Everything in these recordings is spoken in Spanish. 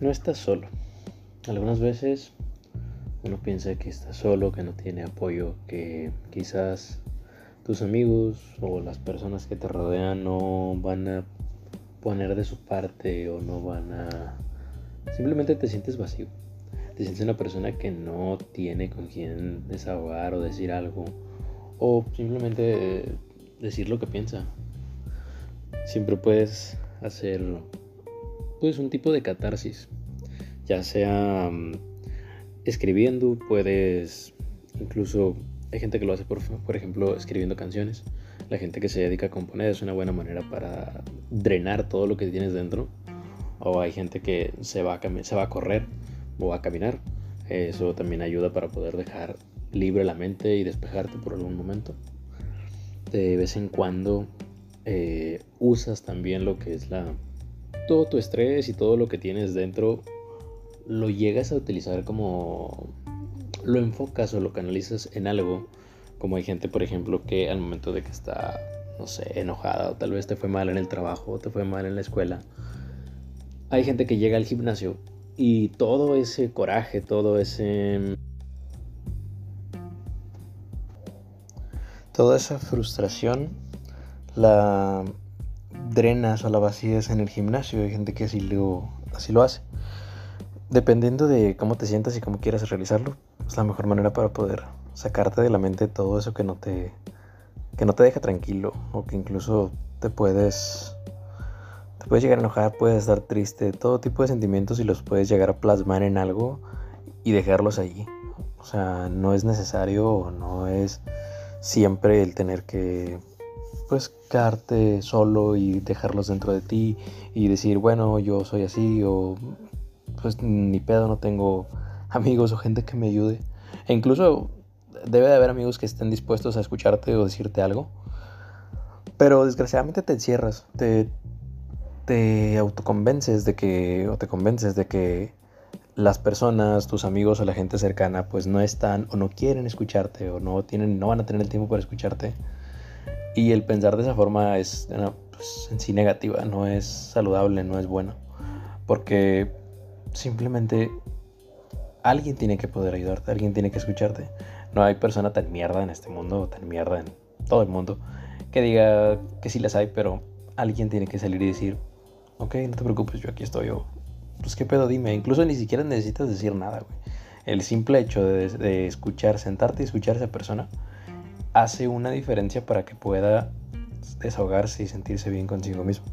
no estás solo. Algunas veces uno piensa que está solo, que no tiene apoyo, que quizás tus amigos o las personas que te rodean no van a poner de su parte o no van a... Simplemente te sientes vacío. Te sientes una persona que no tiene con quien desahogar o decir algo. O simplemente decir lo que piensa. Siempre puedes hacer pues un tipo de catarsis. Ya sea mm, escribiendo, puedes incluso hay gente que lo hace por, por ejemplo escribiendo canciones. La gente que se dedica a componer es una buena manera para drenar todo lo que tienes dentro. O hay gente que se va a, se va a correr o a caminar. Eso también ayuda para poder dejar libre la mente y despejarte por algún momento. De vez en cuando eh, usas también lo que es la todo tu estrés y todo lo que tienes dentro lo llegas a utilizar como lo enfocas o lo canalizas en algo. Como hay gente por ejemplo que al momento de que está no sé enojada o tal vez te fue mal en el trabajo o te fue mal en la escuela hay gente que llega al gimnasio y todo ese coraje todo ese toda esa frustración la drenas o la vacías en el gimnasio. Hay gente que así lo, así lo hace. Dependiendo de cómo te sientas y cómo quieras realizarlo, es la mejor manera para poder sacarte de la mente todo eso que no te, que no te deja tranquilo o que incluso te puedes, te puedes llegar a enojar, puedes estar triste, todo tipo de sentimientos y los puedes llegar a plasmar en algo y dejarlos allí. O sea, no es necesario, no es siempre el tener que pues quedarte solo y dejarlos dentro de ti y decir, bueno, yo soy así o pues ni pedo, no tengo amigos o gente que me ayude. E incluso debe de haber amigos que estén dispuestos a escucharte o decirte algo. Pero desgraciadamente te encierras, te, te autoconvences de que, o te convences de que las personas, tus amigos o la gente cercana, pues no están o no quieren escucharte o no, tienen, no van a tener el tiempo para escucharte. Y el pensar de esa forma es pues, en sí negativa, no es saludable, no es bueno. Porque simplemente alguien tiene que poder ayudarte, alguien tiene que escucharte. No hay persona tan mierda en este mundo, tan mierda en todo el mundo, que diga que sí las hay, pero alguien tiene que salir y decir, ok, no te preocupes, yo aquí estoy, o pues qué pedo, dime. Incluso ni siquiera necesitas decir nada, güey. El simple hecho de, de escuchar, sentarte y escuchar a esa persona hace una diferencia para que pueda desahogarse y sentirse bien consigo mismo.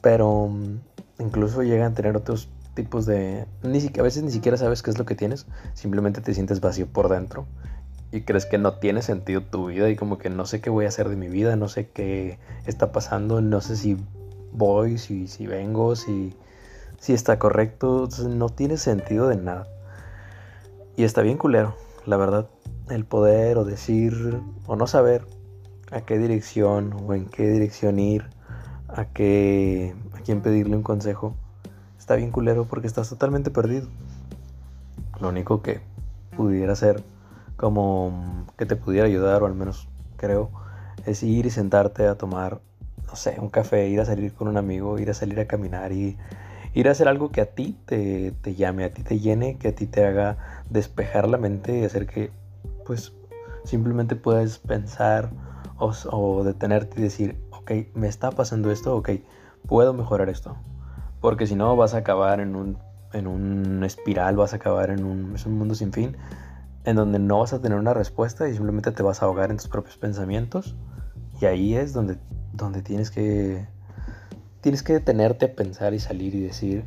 Pero mm, incluso llegan a tener otros tipos de... Ni a veces ni siquiera sabes qué es lo que tienes, simplemente te sientes vacío por dentro y crees que no tiene sentido tu vida y como que no sé qué voy a hacer de mi vida, no sé qué está pasando, no sé si voy, si, si vengo, si, si está correcto, no tiene sentido de nada. Y está bien culero, la verdad el poder o decir o no saber a qué dirección o en qué dirección ir, a qué a quién pedirle un consejo, está bien culero porque estás totalmente perdido. Lo único que pudiera ser como que te pudiera ayudar o al menos creo es ir y sentarte a tomar no sé, un café, ir a salir con un amigo, ir a salir a caminar y ir a hacer algo que a ti te, te llame, a ti te llene, que a ti te haga despejar la mente y hacer que pues simplemente puedes pensar o, detenerte y decir, ok, me está pasando esto, ok, puedo mejorar esto. Porque si no vas a acabar en un, en un espiral, vas a acabar en un, un mundo sin fin, en donde no vas a tener una respuesta y simplemente te vas a ahogar en tus propios pensamientos. Y ahí es donde, donde tienes que tienes que detenerte a pensar y salir y decir,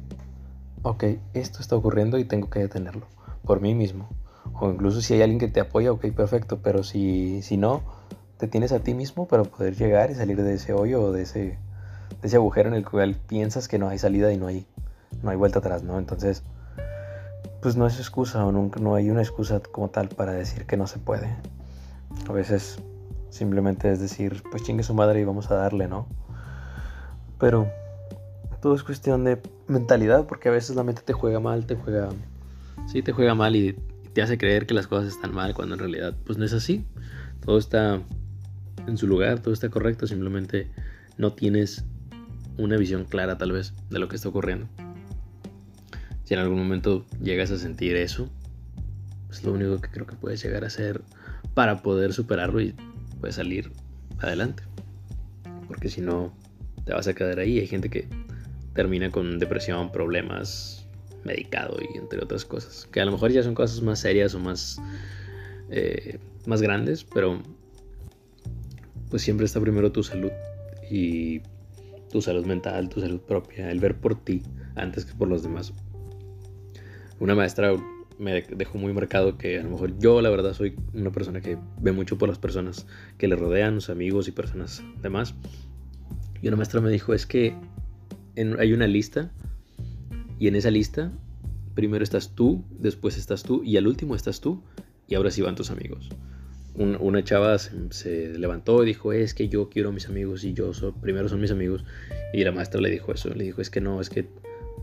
ok, esto está ocurriendo y tengo que detenerlo por mí mismo. O incluso si hay alguien que te apoya, ok, perfecto, pero si, si no, te tienes a ti mismo para poder llegar y salir de ese hoyo o de ese, de ese agujero en el cual piensas que no hay salida y no hay, no hay vuelta atrás, ¿no? Entonces, pues no es excusa o nunca, no hay una excusa como tal para decir que no se puede. A veces simplemente es decir, pues chingue su madre y vamos a darle, ¿no? Pero todo es cuestión de mentalidad, porque a veces la mente te juega mal, te juega... Sí, te juega mal y te hace creer que las cosas están mal cuando en realidad pues no es así. Todo está en su lugar, todo está correcto, simplemente no tienes una visión clara tal vez de lo que está ocurriendo. Si en algún momento llegas a sentir eso, es lo único que creo que puedes llegar a hacer para poder superarlo y puedes salir adelante. Porque si no, te vas a quedar ahí. Hay gente que termina con depresión, problemas, medicado y entre otras cosas. Que a lo mejor ya son cosas más serias o más, eh, más grandes, pero pues siempre está primero tu salud y tu salud mental, tu salud propia, el ver por ti antes que por los demás. Una maestra me dejó muy marcado que a lo mejor yo la verdad soy una persona que ve mucho por las personas que le rodean, sus amigos y personas demás. Y una maestra me dijo es que hay una lista y en esa lista primero estás tú, después estás tú y al último estás tú y ahora sí van tus amigos. una chava se, levantó y dijo, es que yo quiero a mis amigos y yo primero son mis amigos. Y la maestra le dijo eso, le dijo, es que no, es que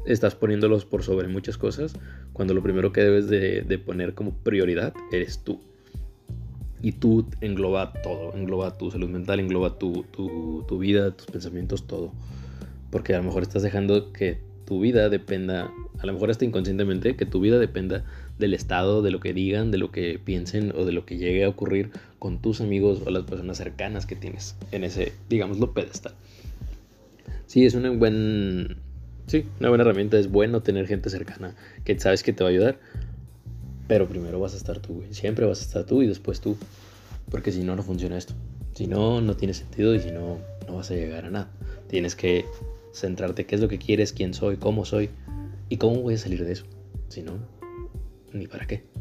estás poniéndolos por sobre muchas cosas cuando lo primero que debes de, poner como prioridad eres tú. Y tú engloba todo, engloba tu salud mental, engloba tu, tu vida, tus pensamientos, todo. Porque a lo mejor estás dejando que tu vida dependa, a lo mejor hasta inconscientemente, que tu vida dependa del estado, de lo que digan, de lo que piensen o de lo que llegue a ocurrir con tus amigos o las personas cercanas que tienes en ese, digámoslo, pedestal. Sí, es un buen, sí, una buena herramienta, es bueno tener gente cercana que sabes que te va a ayudar, pero primero vas a estar tú, siempre vas a estar tú y después tú, porque si no, no funciona esto. Si no, no tiene sentido y si no, no vas a llegar a nada. Tienes que centrarte qué es lo que quieres, quién soy, cómo soy y cómo voy a salir de eso. Si no, ni para qué.